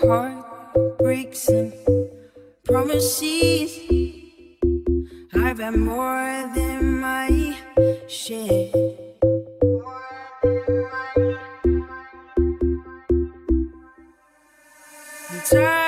heartbreaks and promises. I've had more than my share. Time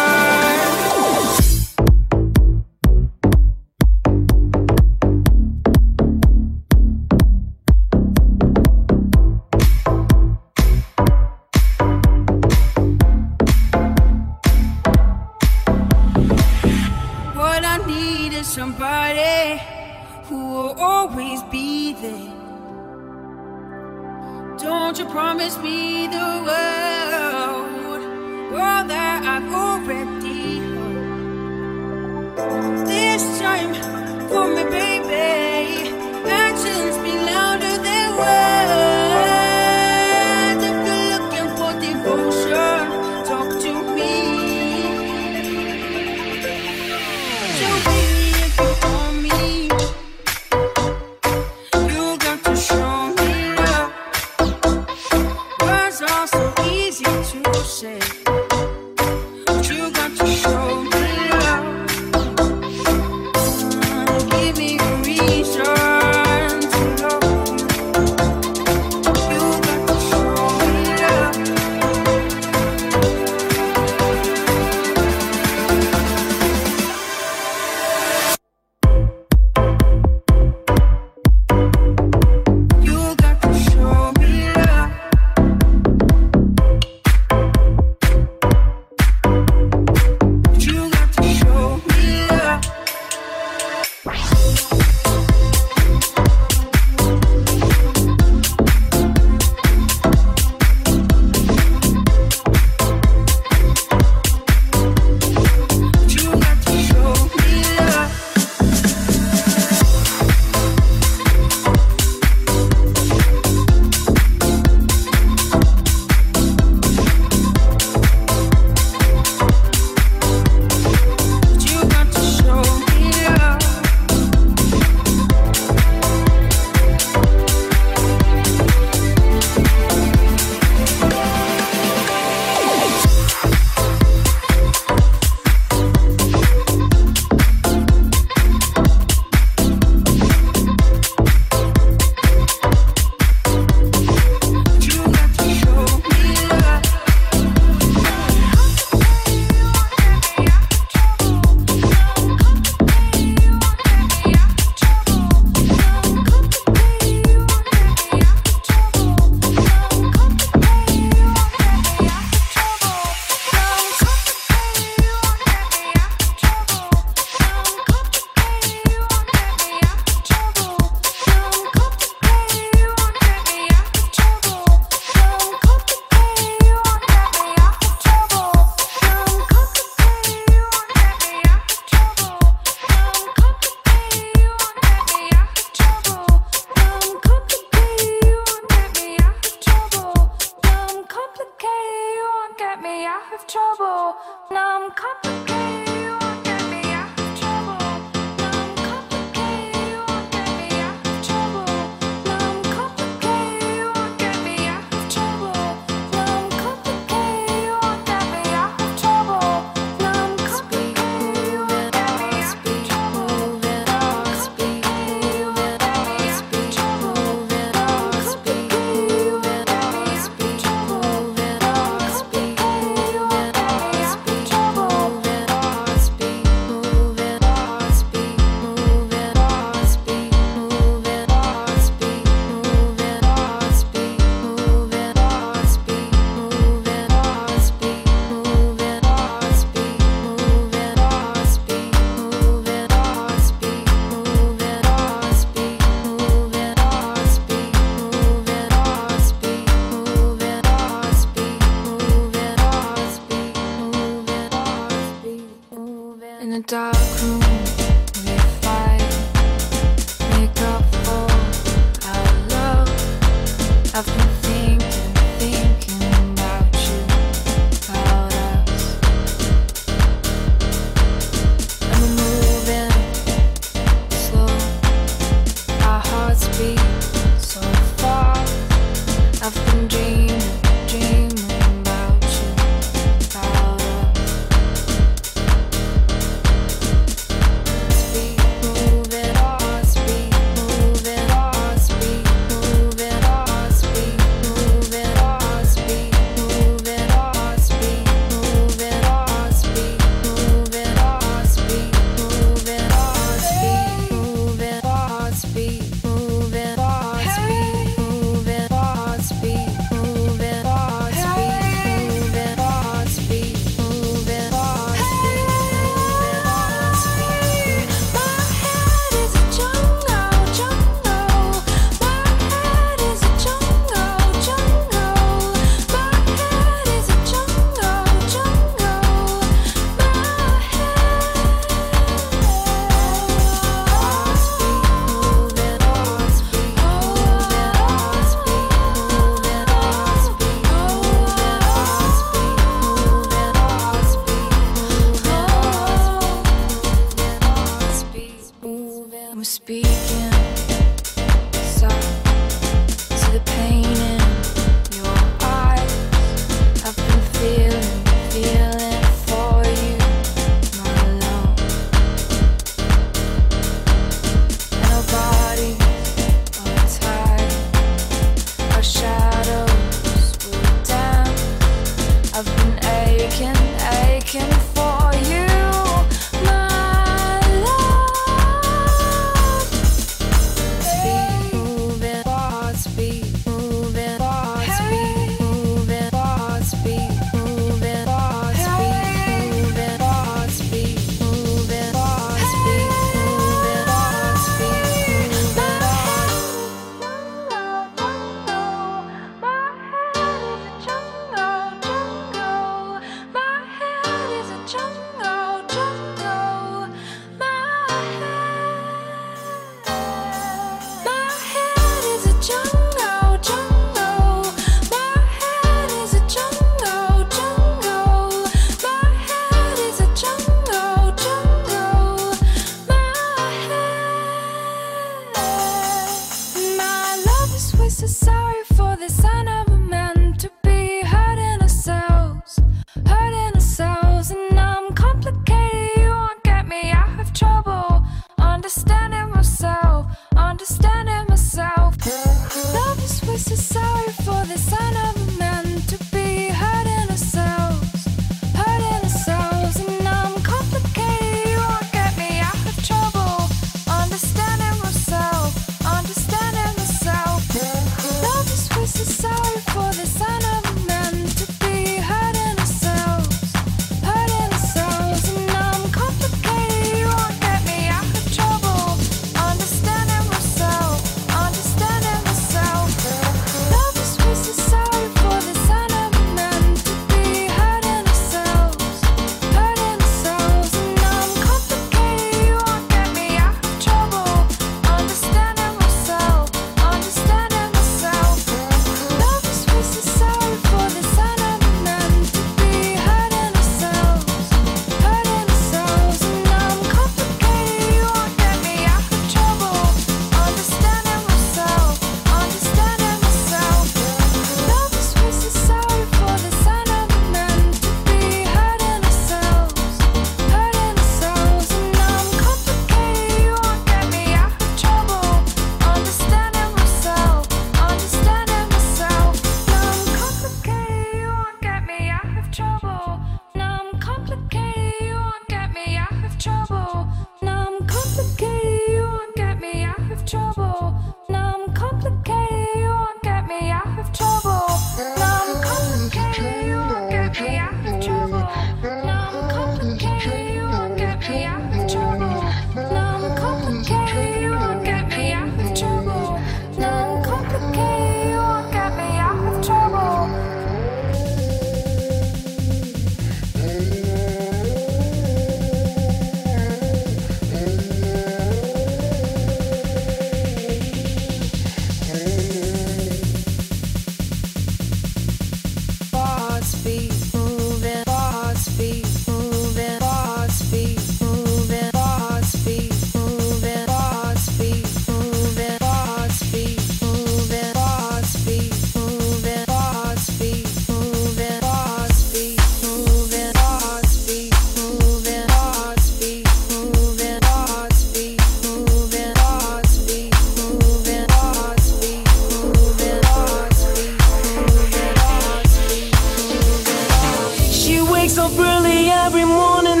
wakes up early every morning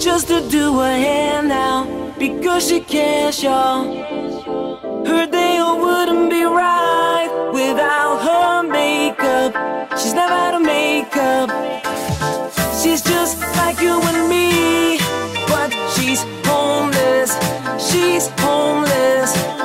just to do her hair now because she cares, y'all. Her day wouldn't be right without her makeup. She's never had a makeup. She's just like you and me, but she's homeless. She's homeless.